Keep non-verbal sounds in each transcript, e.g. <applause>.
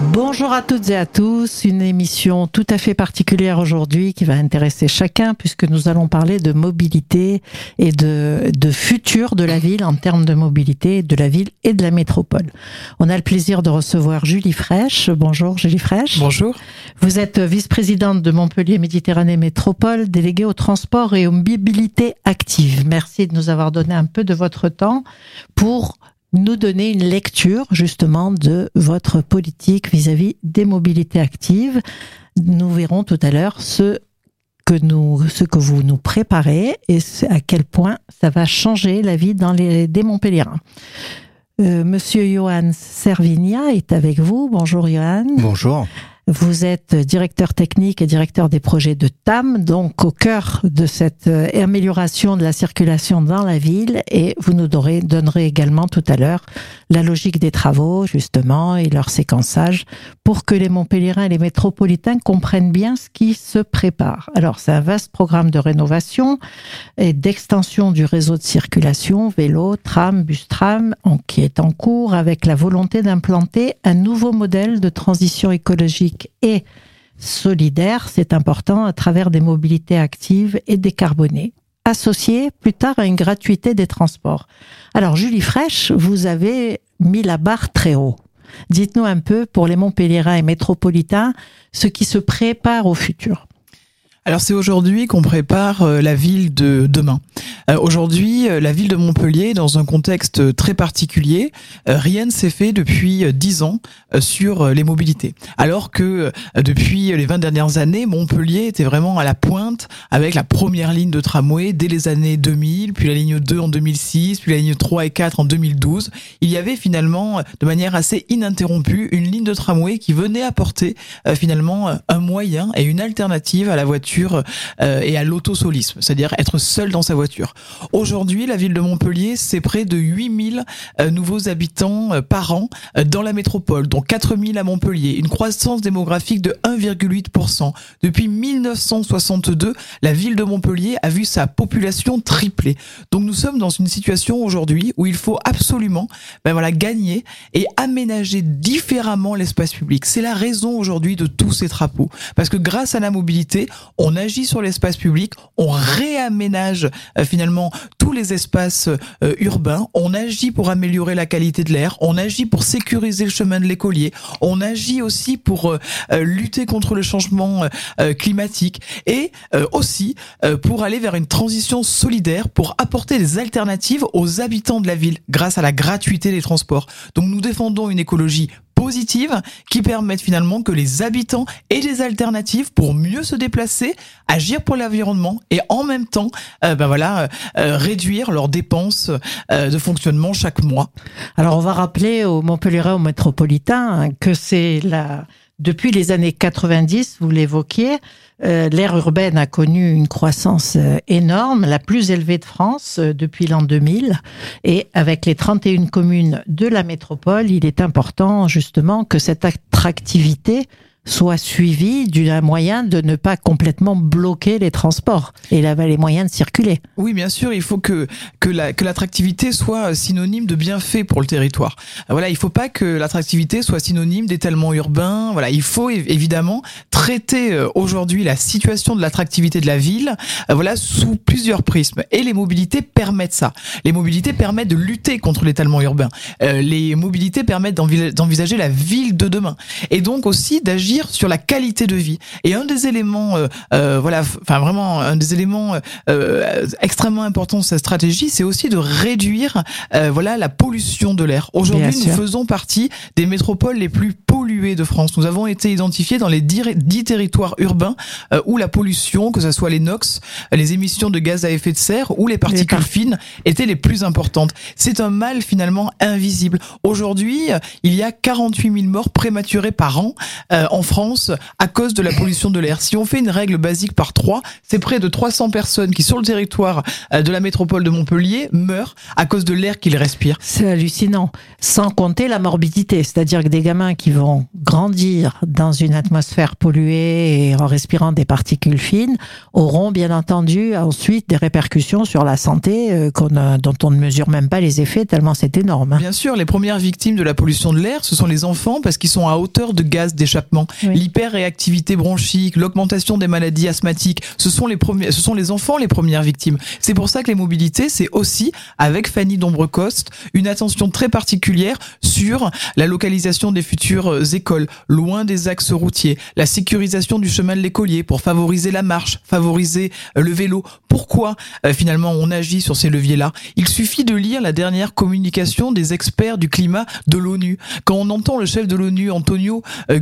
Bonjour à toutes et à tous, une émission tout à fait particulière aujourd'hui qui va intéresser chacun puisque nous allons parler de mobilité et de, de futur de la ville en termes de mobilité de la ville et de la métropole. On a le plaisir de recevoir Julie Fraîche. Bonjour Julie Fraîche. Bonjour. Vous êtes vice-présidente de Montpellier Méditerranée Métropole, déléguée au transport et aux mobilités actives. Merci de nous avoir donné un peu de votre temps pour nous donner une lecture justement de votre politique vis-à-vis des mobilités actives. Nous verrons tout à l'heure ce que vous nous préparez et à quel point ça va changer la vie dans les, des Montpelliérains. Euh, Monsieur Johan Servigna est avec vous. Bonjour Johan. Bonjour. Vous êtes directeur technique et directeur des projets de TAM, donc au cœur de cette euh, amélioration de la circulation dans la ville. Et vous nous donnerez, également tout à l'heure la logique des travaux, justement, et leur séquençage pour que les Montpelliérains et les métropolitains comprennent bien ce qui se prépare. Alors, c'est un vaste programme de rénovation et d'extension du réseau de circulation, vélo, tram, bus-tram, qui est en cours avec la volonté d'implanter un nouveau modèle de transition écologique et solidaire, c'est important, à travers des mobilités actives et décarbonées, associées plus tard à une gratuité des transports. Alors, Julie Fraîche, vous avez mis la barre très haut. Dites-nous un peu, pour les Montpelliérains et métropolitains, ce qui se prépare au futur. Alors c'est aujourd'hui qu'on prépare euh, la ville de demain. Euh, aujourd'hui, euh, la ville de Montpellier, dans un contexte très particulier, rien ne s'est fait depuis dix ans sur les mobilités. Alors que depuis les 20 dernières années, Montpellier était vraiment à la pointe avec la première ligne de tramway dès les années 2000, puis la ligne 2 en 2006, puis la ligne 3 et 4 en 2012. Il y avait finalement, de manière assez ininterrompue, une ligne de tramway qui venait apporter finalement un moyen et une alternative à la voiture euh, et à l'autosolisme, c'est-à-dire être seul dans sa voiture. Aujourd'hui, la ville de Montpellier, c'est près de 8000 euh, nouveaux habitants euh, par an dans la métropole, dont 4000 à Montpellier, une croissance démographique de 1,8%. Depuis 1962, la ville de Montpellier a vu sa population tripler. Donc nous sommes dans une situation aujourd'hui où il faut absolument ben voilà, gagner et aménager différemment l'espace public. C'est la raison aujourd'hui de tous ces travaux. Parce que grâce à la mobilité, agit sur l'espace public, on réaménage euh, finalement tous les espaces euh, urbains, on agit pour améliorer la qualité de l'air, on agit pour sécuriser le chemin de l'écolier, on agit aussi pour euh, lutter contre le changement climatique. Et aussi pour aller vers une transition solidaire, pour apporter des alternatives aux habitants de la ville grâce à la gratuité des transports. Donc nous défendons une écologie positives qui permettent finalement que les habitants aient des alternatives pour mieux se déplacer, agir pour l'environnement et en même temps, euh, ben voilà, euh, euh, réduire leurs dépenses de fonctionnement chaque mois. Alors on va rappeler aux Montpellier aux métropolitains que c'est la depuis les années 90, vous l'évoquiez, euh, l'ère urbaine a connu une croissance euh, énorme, la plus élevée de France euh, depuis l'an 2000. Et avec les 31 communes de la métropole, il est important justement que cette attractivité soit suivi d'un moyen de ne pas complètement bloquer les transports et les moyens de circuler. Oui, bien sûr, il faut que que la que l'attractivité soit synonyme de bienfait pour le territoire. Voilà, il faut pas que l'attractivité soit synonyme d'étalement urbain. Voilà, il faut évidemment traiter euh, aujourd'hui la situation de l'attractivité de la ville, euh, voilà, sous plusieurs prismes. Et les mobilités permettent ça. Les mobilités permettent de lutter contre l'étalement urbain. Euh, les mobilités permettent d'envisager la ville de demain et donc aussi d'agir sur la qualité de vie. Et un des éléments, euh, euh, voilà, enfin vraiment un des éléments euh, extrêmement importants de cette stratégie, c'est aussi de réduire, voilà, la pollution de l'air. Aujourd'hui, nous faisons partie des métropoles les plus polluées de France. Nous avons été identifiés dans les dix territoires urbains où la pollution, que ce soit les NOx, les émissions de gaz à effet de serre ou les particules fines, étaient les plus importantes. C'est un mal finalement invisible. Aujourd'hui, il y a 48 000 morts prématurées par an en France à cause de la pollution de l'air. Si on fait une règle basique par trois, c'est près de 300 personnes qui, sur le territoire euh, de la métropole de Montpellier, meurent à cause de l'air qu'ils respirent. C'est hallucinant. Sans compter la morbidité, c'est-à-dire que des gamins qui vont grandir dans une atmosphère polluée et en respirant des particules fines auront bien entendu ensuite des répercussions sur la santé euh, dont on ne mesure même pas les effets tellement c'est énorme. Bien sûr, les premières victimes de la pollution de l'air, ce sont les enfants parce qu'ils sont à hauteur de gaz d'échappement. L'hyperréactivité bronchique, l'augmentation des maladies asthmatiques, ce sont les premiers, ce sont les enfants les premières victimes. C'est pour ça que les mobilités, c'est aussi, avec Fanny Dombrecoste, une attention très particulière sur la localisation des futures écoles, loin des axes routiers, la sécurisation du chemin de l'écolier pour favoriser la marche, favoriser euh, le vélo. Pourquoi euh, finalement on agit sur ces leviers-là? Il suffit de lire la dernière communication des experts du climat de l'ONU. Quand on entend le chef de l'ONU, Antonio euh,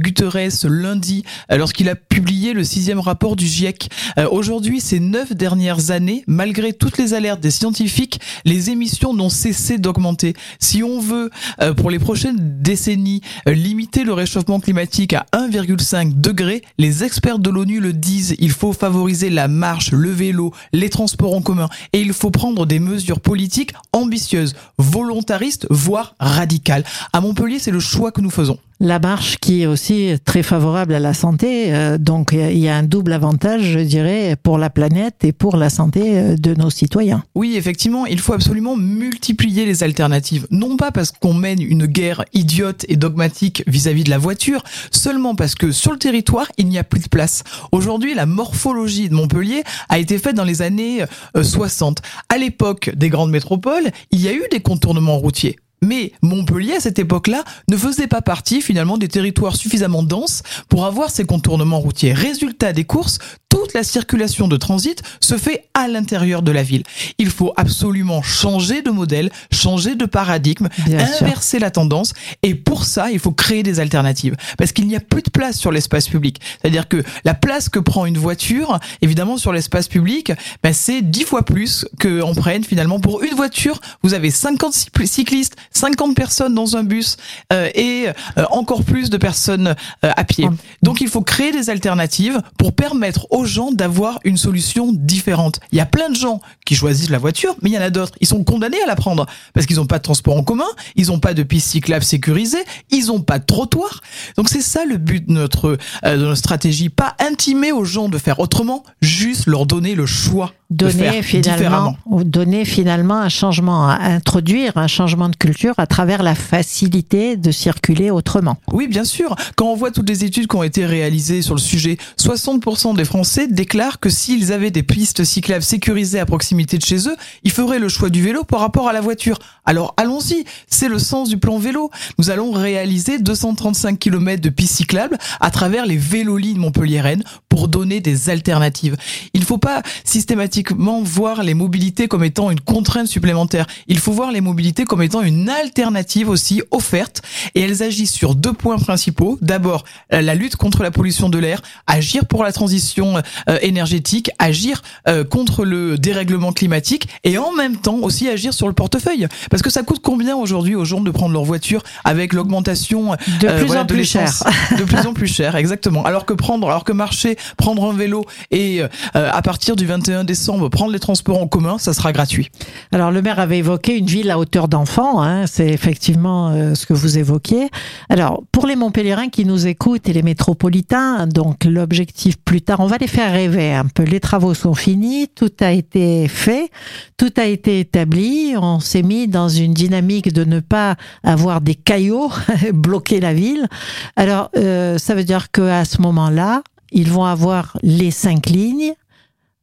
Guterres, lundi, lorsqu'il a publié le sixième rapport du GIEC, aujourd'hui, ces neuf dernières années, malgré toutes les alertes des scientifiques, les émissions n'ont cessé d'augmenter. Si on veut, pour les prochaines décennies, limiter le réchauffement climatique à 1,5 degré, les experts de l'ONU le disent, il faut favoriser la marche, le vélo, les transports en commun et il faut prendre des mesures politiques ambitieuses, volontaristes, voire radicales. À Montpellier, c'est le choix que nous faisons. La marche qui est aussi très favorable à la santé, euh, donc il y a un double avantage, je dirais, pour la planète et pour la santé euh, de nos citoyens. Oui, effectivement, il faut absolument multiplier les alternatives. Non pas parce qu'on mène une guerre idiote et dogmatique vis-à-vis de la voiture, seulement parce que sur le territoire, il n'y a plus de place. Aujourd'hui, la morphologie de Montpellier a été faite dans les années 60. Euh, à l'époque des grandes métropoles, il y a eu des contournements routiers. Mais Montpellier, à cette époque-là, ne faisait pas partie finalement des territoires suffisamment denses pour avoir ces contournements routiers. Résultat des courses, toute la circulation de transit se fait à l'intérieur de la ville. Il faut absolument changer de modèle, changer de paradigme, inverser la tendance. Et pour ça, il faut créer des alternatives. Parce qu'il n'y a plus de place sur l'espace public. C'est-à-dire que la place que prend une voiture, évidemment, sur l'espace public, ben, c'est dix fois plus qu'on prenne finalement pour une voiture. Vous avez 50 cyclistes, 50 personnes dans un bus euh, et euh, encore plus de personnes euh, à pied. Donc il faut créer des alternatives pour permettre aux gens d'avoir une solution différente. Il y a plein de gens qui choisissent la voiture, mais il y en a d'autres. Ils sont condamnés à la prendre parce qu'ils n'ont pas de transport en commun, ils n'ont pas de piste cyclable sécurisée, ils n'ont pas de trottoir. Donc c'est ça le but de notre, de notre stratégie. Pas intimer aux gens de faire autrement, juste leur donner le choix donner finalement, donner finalement un changement, introduire un changement de culture à travers la facilité de circuler autrement. Oui, bien sûr. Quand on voit toutes les études qui ont été réalisées sur le sujet, 60% des Français déclarent que s'ils avaient des pistes cyclables sécurisées à proximité de chez eux, ils feraient le choix du vélo par rapport à la voiture. Alors allons-y, c'est le sens du plan vélo. Nous allons réaliser 235 km de pistes cyclables à travers les vélolines Montpellier-Rennes pour donner des alternatives. Il ne faut pas systématiquement voir les mobilités comme étant une contrainte supplémentaire. Il faut voir les mobilités comme étant une alternative aussi offerte et elles agissent sur deux points principaux. D'abord, la lutte contre la pollution de l'air, agir pour la transition euh, énergétique, agir euh, contre le dérèglement climatique et en même temps aussi agir sur le portefeuille. Parce que ça coûte combien aujourd'hui aux gens de prendre leur voiture avec l'augmentation de euh, plus en plus cher, <laughs> de plus en plus cher, exactement. Alors que prendre, alors que marcher prendre un vélo et euh, à partir du 21 décembre prendre les transports en commun, ça sera gratuit. Alors le maire avait évoqué une ville à hauteur d'enfant, hein, c'est effectivement euh, ce que vous évoquiez. Alors pour les Montpellierins qui nous écoutent et les métropolitains, donc l'objectif plus tard, on va les faire rêver un peu. Les travaux sont finis, tout a été fait, tout a été établi, on s'est mis dans une dynamique de ne pas avoir des caillots <laughs> bloquer la ville. Alors euh, ça veut dire qu'à ce moment-là, ils vont avoir les cinq lignes,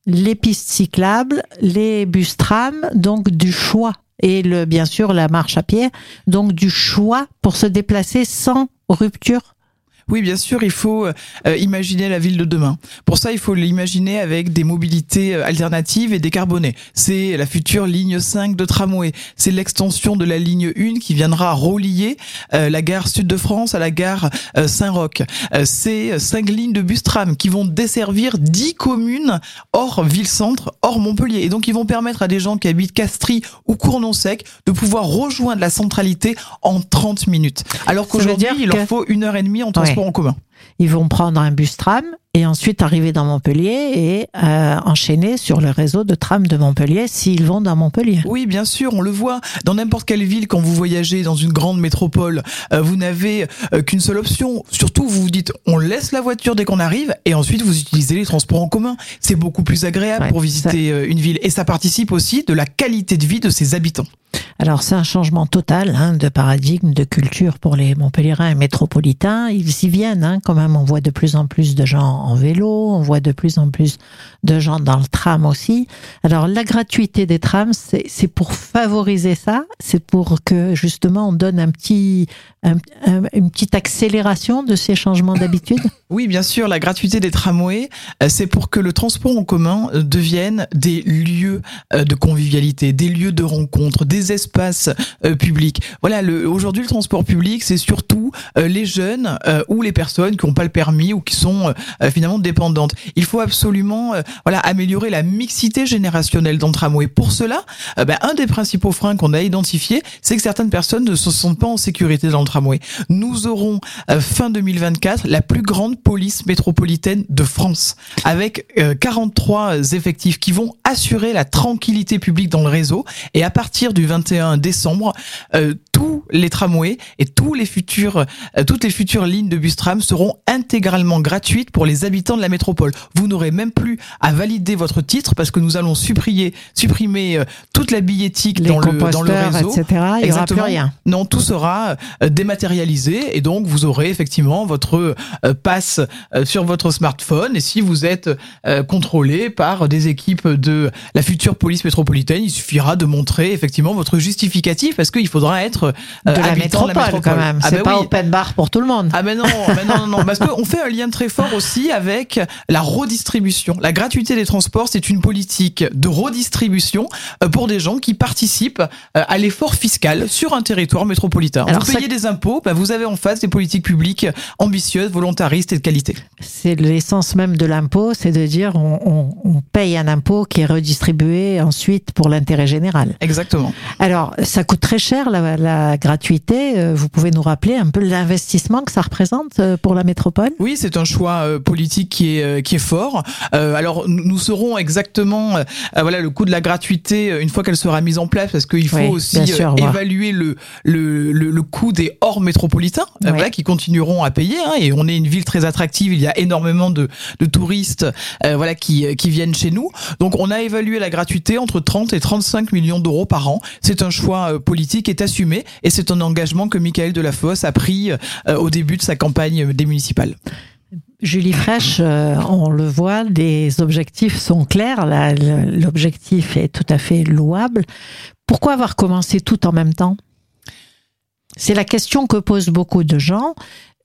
les pistes cyclables, les bus tram, donc du choix. Et bien sûr la marche à pied, donc du choix pour se déplacer sans rupture oui, bien sûr, il faut euh, imaginer la ville de demain. Pour ça, il faut l'imaginer avec des mobilités euh, alternatives et décarbonées. C'est la future ligne 5 de tramway. C'est l'extension de la ligne 1 qui viendra relier euh, la gare Sud de France à la gare Saint-Roch. c'est cinq lignes de bus tram qui vont desservir 10 communes hors ville-centre, hors Montpellier. Et donc, ils vont permettre à des gens qui habitent Castries ou Cournon-Sec de pouvoir rejoindre la centralité en 30 minutes. Alors qu'aujourd'hui, il leur faut une heure et demie en transport en commun. Ils vont prendre un bus tram et ensuite arriver dans Montpellier et euh, enchaîner sur le réseau de tram de Montpellier s'ils vont dans Montpellier. Oui, bien sûr, on le voit dans n'importe quelle ville quand vous voyagez dans une grande métropole, euh, vous n'avez euh, qu'une seule option. Surtout, vous vous dites, on laisse la voiture dès qu'on arrive et ensuite vous utilisez les transports en commun. C'est beaucoup plus agréable Ouais, pour visiter une ville et ça participe aussi de la qualité de vie de ses habitants. Alors c'est un changement total hein, de paradigme, de culture pour les Montpelliérains et métropolitains. Ils y viennent hein, quand même. On voit de plus en plus de gens en vélo, on voit de plus en plus de gens dans le tram aussi. Alors la gratuité des trams, c'est pour favoriser ça. C'est pour que justement on donne un petit, un- un- une petite accélération de ces changements d'habitude. <coughs> Oui, bien sûr, la gratuité des tramways, euh, c'est pour que le transport en commun euh, devienne des lieux euh, de convivialité, des lieux de rencontre, des espaces publics. Voilà, aujourd'hui, le transport public, c'est surtout les jeunes ou les personnes n'ont pas le permis ou qui sont euh, finalement dépendantes. Il faut absolument euh, voilà, améliorer la mixité générationnelle dans le tramway. Pour cela, euh, ben, un des principaux freins qu'on a identifié, c'est que certaines personnes ne se sentent pas en sécurité dans le tramway. Nous aurons fin 2024 la plus grande police métropolitaine de France avec euh, 43 effectifs qui vont assurer la tranquillité publique dans le réseau et à partir du 21 décembre euh, tous les tramways et tous les futurs euh, toutes les futures lignes de bus tram seront intégralement gratuites pour les habitants de la métropole. Vous n'aurez même plus à valider votre titre parce que nous allons supprimer supprimer euh, toute la billettique Les dans le dans le réseau. etc. Il n'y aura plus Exactement. rien. Non, tout sera euh, dématérialisé et donc vous aurez effectivement votre passe sur votre smartphone et si vous êtes contrôlé par des équipes de la future police métropolitaine, il suffira de montrer effectivement votre justificatif parce qu'il faudra être de la métropole, de la quand même. Ah c'est ben pas oui. open bar pour tout le monde. Ah ben non, <laughs> ben non, non, non, parce qu'on fait un lien très fort aussi avec la redistribution. La gratuité des transports, c'est une politique de redistribution euh, pour des gens qui participent euh, à l'effort fiscal sur un territoire métropolitain. Alors vous ça- payez des impôts, ben vous avez en face des politiques publiques ambitieuses, volontaristes et de qualité. C'est l'essence même de l'impôt, c'est de dire on, on- on paye un impôt qui est redistribué ensuite pour l'intérêt général. Exactement. Alors, ça coûte très cher la, la gratuité. Euh, Vous pouvez nous rappeler un peu l'investissement que ça représente euh, pour la métropole? Oui, c'est un choix euh, politique qui est qui est fort. Euh, alors nous saurons exactement euh, voilà le coût de la gratuité une fois qu'elle sera mise en place parce qu'il faut Oui, aussi sûr, évaluer le, le le le coût des hors métropolitains voilà qui continueront à payer hein, et on est une ville très attractive, il y a énormément de de touristes euh, voilà qui qui viennent chez nous. Donc on a évalué la gratuité entre 30 et 35 millions d'euros par an. C'est un choix politique est assumé et c'est un engagement que Michael Delafosse a pris euh, au début de sa campagne des municipales. Julie Fraîche, euh, on le voit, les objectifs sont clairs. L'objectif est tout à fait louable. Pourquoi avoir commencé tout en même temps? C'est la question que posent beaucoup de gens.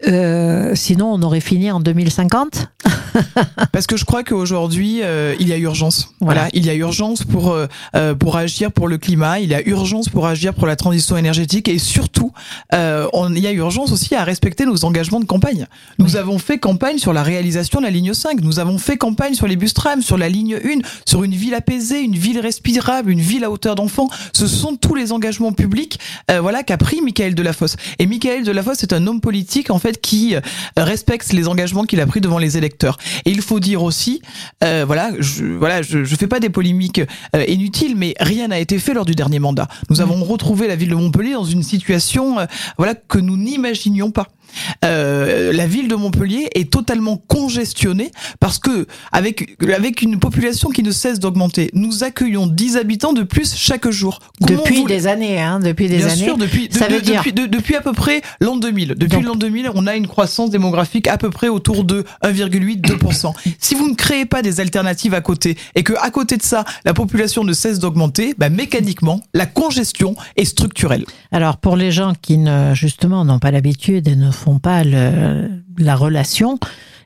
Euh, sinon, on aurait fini en 2050. <laughs> Parce que je crois qu'aujourd'hui, euh, il y a urgence. Voilà. Voilà. il y a urgence pour euh, euh, pour agir pour le climat. Il y a urgence pour agir pour la transition énergétique et surtout, on, il y a urgence aussi à respecter nos engagements de campagne. Nous avons fait campagne sur la réalisation de la ligne 5. Nous avons fait campagne sur les bus trams, sur la ligne 1, sur une ville apaisée, une ville respirable, une ville à hauteur d'enfants. Ce sont tous les engagements publics, voilà, qu'a pris Michael Delafosse. Et Michael Delafosse est un homme politique en fait qui euh, respecte les engagements qu'il a pris devant les électeurs. Et il faut dire aussi, euh, voilà, je, voilà, je, je fais pas des polémiques euh, inutiles, mais rien n'a été fait lors du dernier mandat. Nous avons retrouvé la ville de Montpellier dans une situation, voilà, que nous n'imaginions pas. Euh, la ville de Montpellier est totalement congestionnée parce que avec avec une population qui ne cesse d'augmenter, nous accueillons 10 habitants de plus chaque jour. Comment depuis des années, hein, depuis des Bien années. sûr, depuis, Ça de- veut de- dire- depuis, de- depuis à peu près l'an 2000. Depuis l'an 2000, on a une croissance démographique à peu près autour de 1,8-2%. si vous ne créez pas des alternatives à côté et que à côté de ça, la population ne cesse d'augmenter, bah, mécaniquement, la congestion est structurelle. Alors pour les gens qui ne justement n'ont pas l'habitude et ne font pas le- la relation,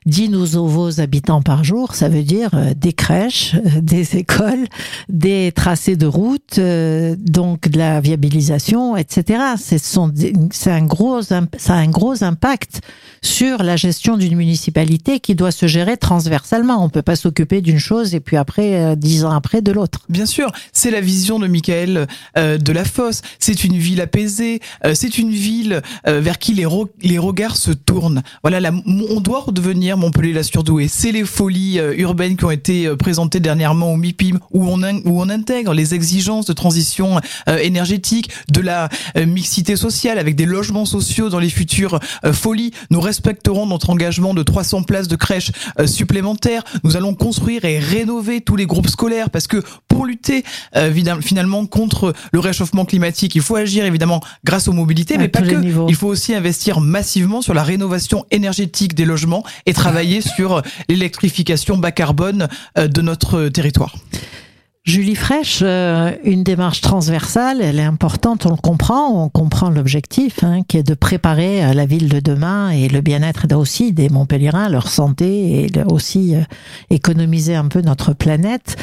10 nouveaux habitants par jour, ça veut dire euh, des crèches, euh, <laughs> des écoles, des tracés de route, euh, donc de la viabilisation, etc. C'est un gros, ça a un gros impact sur la gestion d'une municipalité qui doit se gérer transversalement. On peut pas s'occuper d'une chose et puis après, dix ans après, de l'autre. Bien sûr, c'est la vision de Michael de la Fosse. C'est une ville apaisée. c'est une ville vers qui les, les regards se tournent. Voilà, on doit redevenir Montpellier-la Surdouée. C'est les folies euh, urbaines qui ont été euh, présentées dernièrement au MIPIM, où on, où on intègre les exigences de transition euh, énergétique, de la mixité sociale, avec des logements sociaux dans les futures folies. Nous respecterons notre engagement de 300 places de crèches supplémentaires. Nous allons construire et rénover tous les groupes scolaires, parce que pour lutter finalement contre le réchauffement climatique, il faut agir évidemment grâce aux mobilités, mais pas que. Il faut aussi investir massivement sur la rénovation énergétique des logements et travailler sur l'électrification bas carbone euh, de notre territoire. Julie Fraîche, euh, une démarche transversale, elle est importante, on le comprend, on comprend l'objectif, hein, qui est de préparer euh, la ville de demain et le bien-être aussi des Montpellierins, leur santé et aussi économiser un peu notre planète.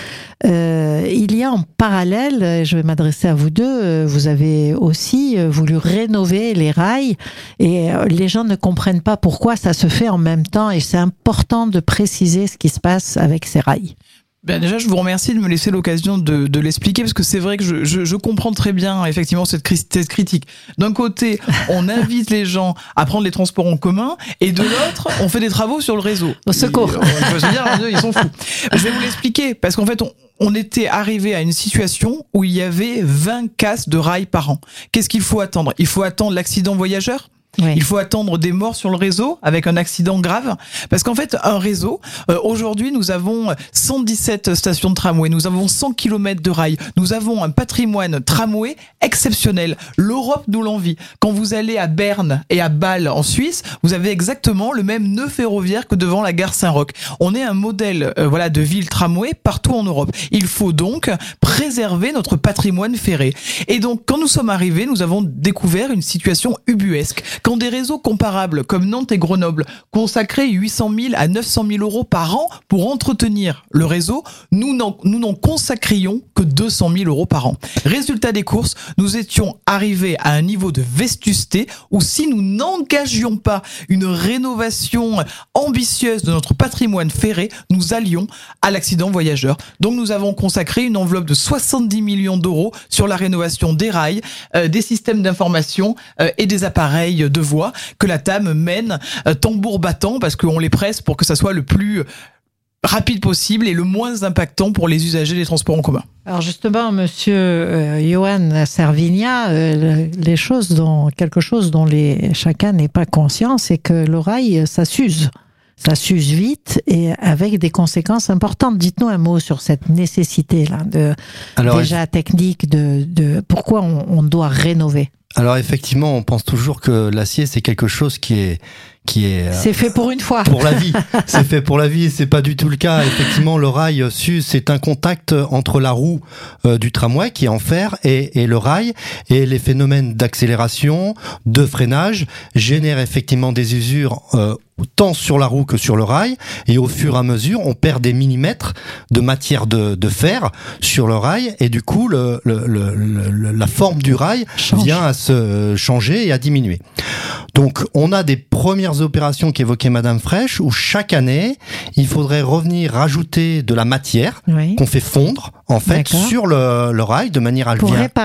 il y a en parallèle, je vais m'adresser à vous deux, vous avez aussi voulu rénover les rails et les gens ne comprennent pas pourquoi ça se fait en même temps et c'est important de préciser ce qui se passe avec ces rails. Ben déjà, je vous remercie de me laisser l'occasion de, de l'expliquer parce que c'est vrai que je, je, je, comprends très bien effectivement cette, cette critique. D'un côté, on <laughs> invite les gens à prendre les transports en commun et de l'autre, on fait des travaux sur le réseau. Au secours. Ils, se dire, ils sont fous. Je vais vous l'expliquer parce qu'en fait, on, on était arrivé à une situation où il y avait 20 casses de rails par an. Qu'est-ce qu'il faut attendre? Il faut attendre l'accident voyageur? Il faut attendre des morts sur le réseau avec un accident grave. Parce qu'en fait, un réseau, euh, aujourd'hui, nous avons 117 stations de tramway, nous avons 100 km de rails, nous avons un patrimoine tramway exceptionnel. L'Europe nous l'envie. Quand vous allez à Berne et à Bâle en Suisse, vous avez exactement le même nœud ferroviaire que devant la gare Saint-Roch. On est un modèle euh, voilà de ville tramway partout en Europe. Il faut donc préserver notre patrimoine ferré. Et donc, quand nous sommes arrivés, nous avons découvert une situation ubuesque quand des réseaux comparables comme Nantes et Grenoble consacraient 800 000 à 900 000 euros par an pour entretenir le réseau, nous n'en consacrions que 200 000 euros par an. Résultat des courses, nous étions arrivés à un niveau de vestusté où si nous n'engagions pas une rénovation ambitieuse de notre patrimoine ferré, nous allions à l'accident voyageur. Donc nous avons consacré une enveloppe de 70 millions d'euros sur la rénovation des rails, euh, des systèmes d'information euh, et des appareils de voix que la TAM mène euh, tambour battant parce qu'on les presse pour que ça soit le plus rapide possible et le moins impactant pour les usagers des transports en commun. Alors justement, Monsieur euh, Johan Servigna, euh, les choses dont quelque chose dont les chacun n'est pas conscient, c'est que l'oreille ça s'use, ça s'use vite et avec des conséquences importantes. Dites-nous un mot sur cette nécessité là de déjà technique de, de pourquoi on, on doit rénover. Alors effectivement, on pense toujours que l'acier c'est quelque chose qui est qui est euh, c'est fait pour une fois. pour la vie. <laughs> C'est fait pour la vie c'est pas du tout le cas. Effectivement le rail su c'est un contact entre la roue euh, du tramway qui est en fer et, et le rail. Et les phénomènes d'accélération de freinage génèrent effectivement des usures euh, tant sur la roue que sur le rail, et au fur et à mesure, on perd des millimètres de matière de, de fer sur le rail, et du coup, le, le, le, la forme du rail vient à se changer et à diminuer. Donc, on a des premières opérations qu'évoquait Madame Fraîche, où chaque année, il faudrait revenir rajouter de la matière qu'on fait fondre, en fait, sur le, le, rail, de manière à le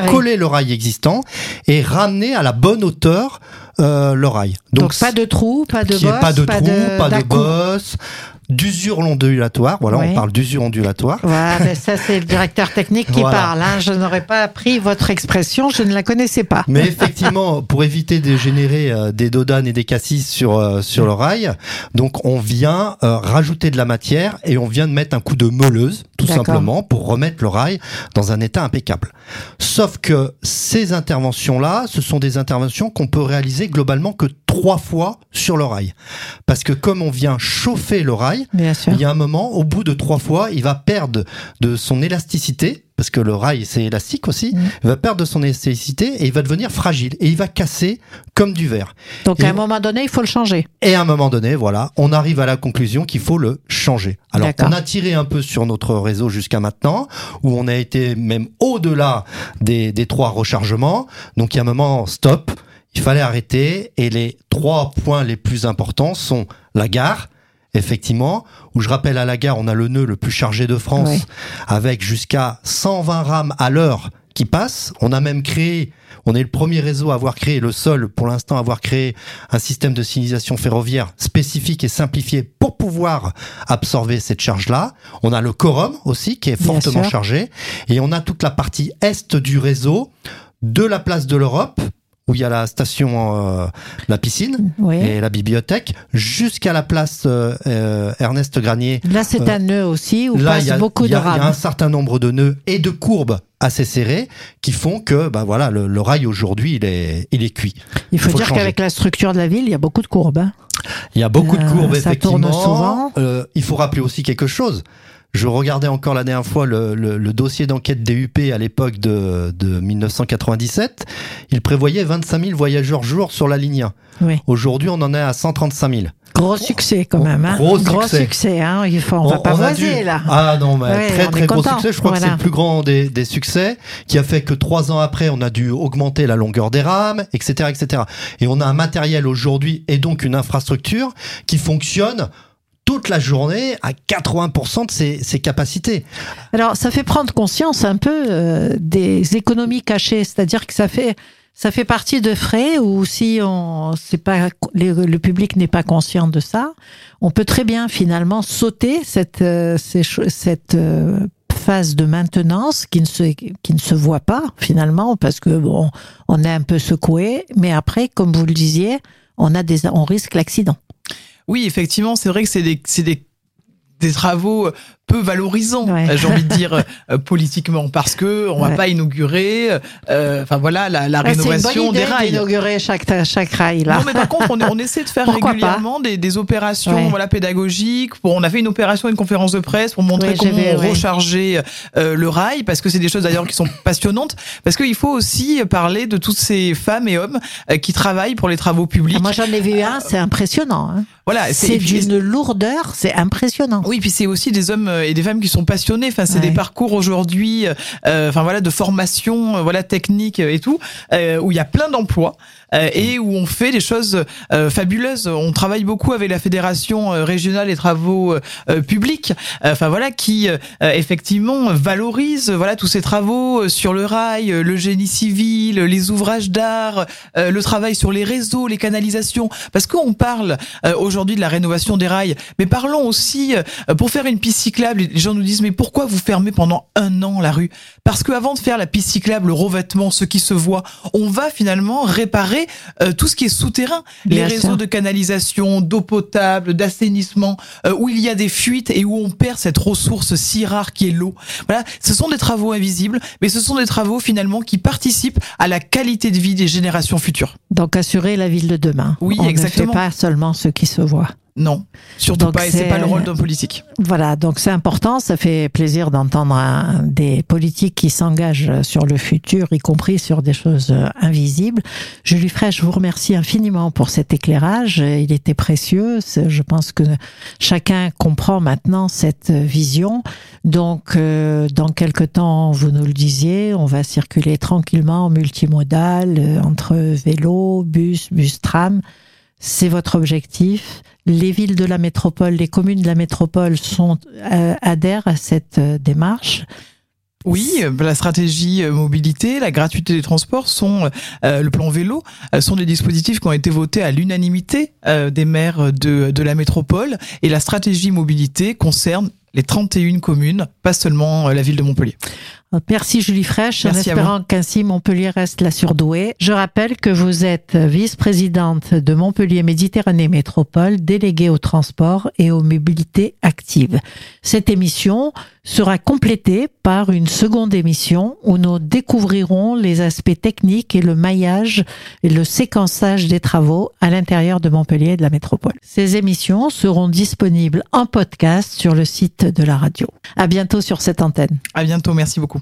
coller le rail existant et ramener à la bonne hauteur euh, le rail. Donc, pas de trou, pas de bosse, pas de trou, pas de bosse, d'usure ondulatoire. Voilà, on parle d'usure ondulatoire. Voilà, ça c'est le directeur technique qui parle. Hein. Je n'aurais pas appris votre expression, je ne la connaissais pas. Mais effectivement, pour éviter de générer euh, des dodanes et des cassis sur euh, sur le rail, donc on vient euh, rajouter de la matière et on vient de mettre un coup de meuleuse, tout simplement, pour remettre le rail dans un état impeccable. Sauf que ces interventions-là, ce sont des interventions qu'on peut réaliser globalement que trois fois sur le rail, parce que comme on vient chauffer le rail Bien sûr. Il y a un moment, au bout de trois fois, il va perdre de son élasticité, parce que le rail c'est élastique aussi, Mm. il va perdre de son élasticité et il va devenir fragile et il va casser comme du verre. Donc Et- à un moment donné, il faut le changer. Et à un moment donné, voilà, on arrive à la conclusion qu'il faut le changer. Alors on a tiré un peu sur notre réseau jusqu'à maintenant, où on a été même au-delà des, des trois rechargements. Donc il y a un moment, stop, il fallait arrêter. Et les trois points les plus importants sont la gare, effectivement, où je rappelle à la gare, on a le nœud le plus chargé de France, avec jusqu'à 120 rames à l'heure qui passent. On a même créé, on est le premier réseau à avoir créé, le seul pour l'instant à avoir créé un système de signalisation ferroviaire spécifique et simplifié pour pouvoir absorber cette charge-là. On a le quorum aussi qui est fortement chargé et on a toute la partie est du réseau de la place de l'Europe où il y a la station, euh, la piscine Oui. et la bibliothèque, jusqu'à la place euh, euh, Ernest Granier. Là, c'est un nœud aussi où Là, passe a, beaucoup y de a- il y a un rames. certain nombre de nœuds et de courbes assez serrées qui font que, bah voilà, le, le rail aujourd'hui, il est, il est cuit. Il faut, faut dire qu'avec la structure de la ville, il y a beaucoup de courbes. hein. Il y a beaucoup de Euh, courbes, ça tourne effectivement. souvent. Euh, il faut rappeler aussi quelque chose. Je regardais encore la dernière fois le, le- le dossier d'enquête DUP à l'époque de, de 1997. Il prévoyait 25 000 voyageurs jour sur la ligne 1. Oui. Aujourd'hui, on en est à 135 000. Gros succès quand même. Hein. Gros succès. hein. Il faut, on, va pas voiser dû- là. Ah non, mais Ouais, très on très gros content. succès. Je crois que c'est le plus grand des, des succès qui a fait que trois ans après, on a dû augmenter la longueur des rames, etc., etc. Et on a un matériel aujourd'hui et donc une infrastructure qui fonctionne toute la journée à 80% de ses, ses capacités. Alors, ça fait prendre conscience un peu euh, des économies cachées, c'est-à-dire que ça fait ça fait partie de frais où si on c'est pas le public n'est pas conscient de ça, on peut très bien finalement sauter cette euh, cette euh, phase de maintenance qui ne se qui ne se voit pas finalement parce que bon on est un peu secoué, mais après comme vous le disiez, on a des on risque l'accident. Oui, effectivement, c'est vrai que c'est des, des, des travaux peu valorisants, Ouais. euh, j'ai envie de dire <laughs> euh, politiquement, parce que on va Ouais. pas inaugurer, euh, enfin voilà, la, la bonne rénovation des rails. d'inaugurer chaque chaque rail là. Non, mais par contre, on, on essaie de faire Pourquoi régulièrement des, des opérations Ouais. voilà, pédagogiques. Pour, on a fait une opération, une conférence de presse pour montrer Ouais, j'ai comment ouais. recharger euh, le rail, parce que c'est des choses d'ailleurs qui sont passionnantes. Parce qu'il faut aussi parler de toutes ces femmes et hommes euh, qui travaillent pour les travaux publics. Ah, Moi, j'en ai vu un, c'est impressionnant. hein. voilà, C'est d'une lourdeur, c'est impressionnant. Oui, puis c'est aussi des hommes et des femmes qui sont passionnés. Enfin, c'est Ouais. des parcours aujourd'hui, euh, enfin voilà, de formation, euh, voilà, technique et tout, euh, où il y a plein d'emplois euh, et où on fait des choses euh, fabuleuses. On travaille beaucoup avec la fédération euh, régionale des travaux euh, euh, publics. Euh, Enfin voilà, qui euh, effectivement valorise euh, voilà tous ces travaux euh, sur le rail, euh, le génie civil, les ouvrages d'art, euh, le travail sur les réseaux, les canalisations. Parce qu'on parle euh, aujourd'hui de la rénovation des rails, mais parlons aussi euh, pour faire une piste cyclable. Les gens nous disent mais pourquoi vous fermez pendant un an la rue? Parce que avant de faire la piste cyclable, le revêtement, ce qui se voit, on va finalement réparer euh, tout ce qui est souterrain, les réseaux sûr. de canalisation, d'eau potable, d'assainissement, euh, où il y a des fuites et où on perd cette ressource si rare qui est l'eau. Voilà, ce sont des travaux invisibles, mais ce sont des travaux finalement qui participent à la qualité de vie des générations futures. Donc, assurer la ville de demain. Oui, On exactement. ne fait pas seulement ce qui se voit. Non, surtout Donc pas, et c'est pas le rôle d'un politique. Voilà, donc c'est important. Ça fait plaisir d'entendre des politiques qui s'engagent sur le futur, y compris sur des choses invisibles. Julie Fraîche, je vous remercie infiniment pour cet éclairage. Il était précieux. Je pense que chacun comprend maintenant cette vision. Donc, euh, dans quelque temps, vous nous le disiez, on va circuler tranquillement en multimodal euh, entre vélo, bus, bus tram. C'est votre objectif. Les villes de la métropole, les communes de la métropole sont euh, adhèrent à cette euh, démarche. Oui, la stratégie euh, mobilité, la gratuité des transports sont euh, le plan vélo sont des dispositifs qui ont été votés à l'unanimité des maires de, de la métropole et la stratégie mobilité concerne les 31 communes, pas seulement la ville de Montpellier. Merci Julie Fraîche, en Merci espérant qu'ainsi Montpellier reste la surdouée. Je rappelle que vous êtes vice-présidente de Montpellier Méditerranée Métropole, déléguée au transport et aux mobilités actives. Cette émission sera complétée par une seconde émission où nous découvrirons les aspects techniques et le maillage et le séquençage des travaux à l'intérieur de Montpellier et de la métropole. Ces émissions seront disponibles en podcast sur le site de la radio. À bientôt sur cette antenne. À bientôt, merci beaucoup.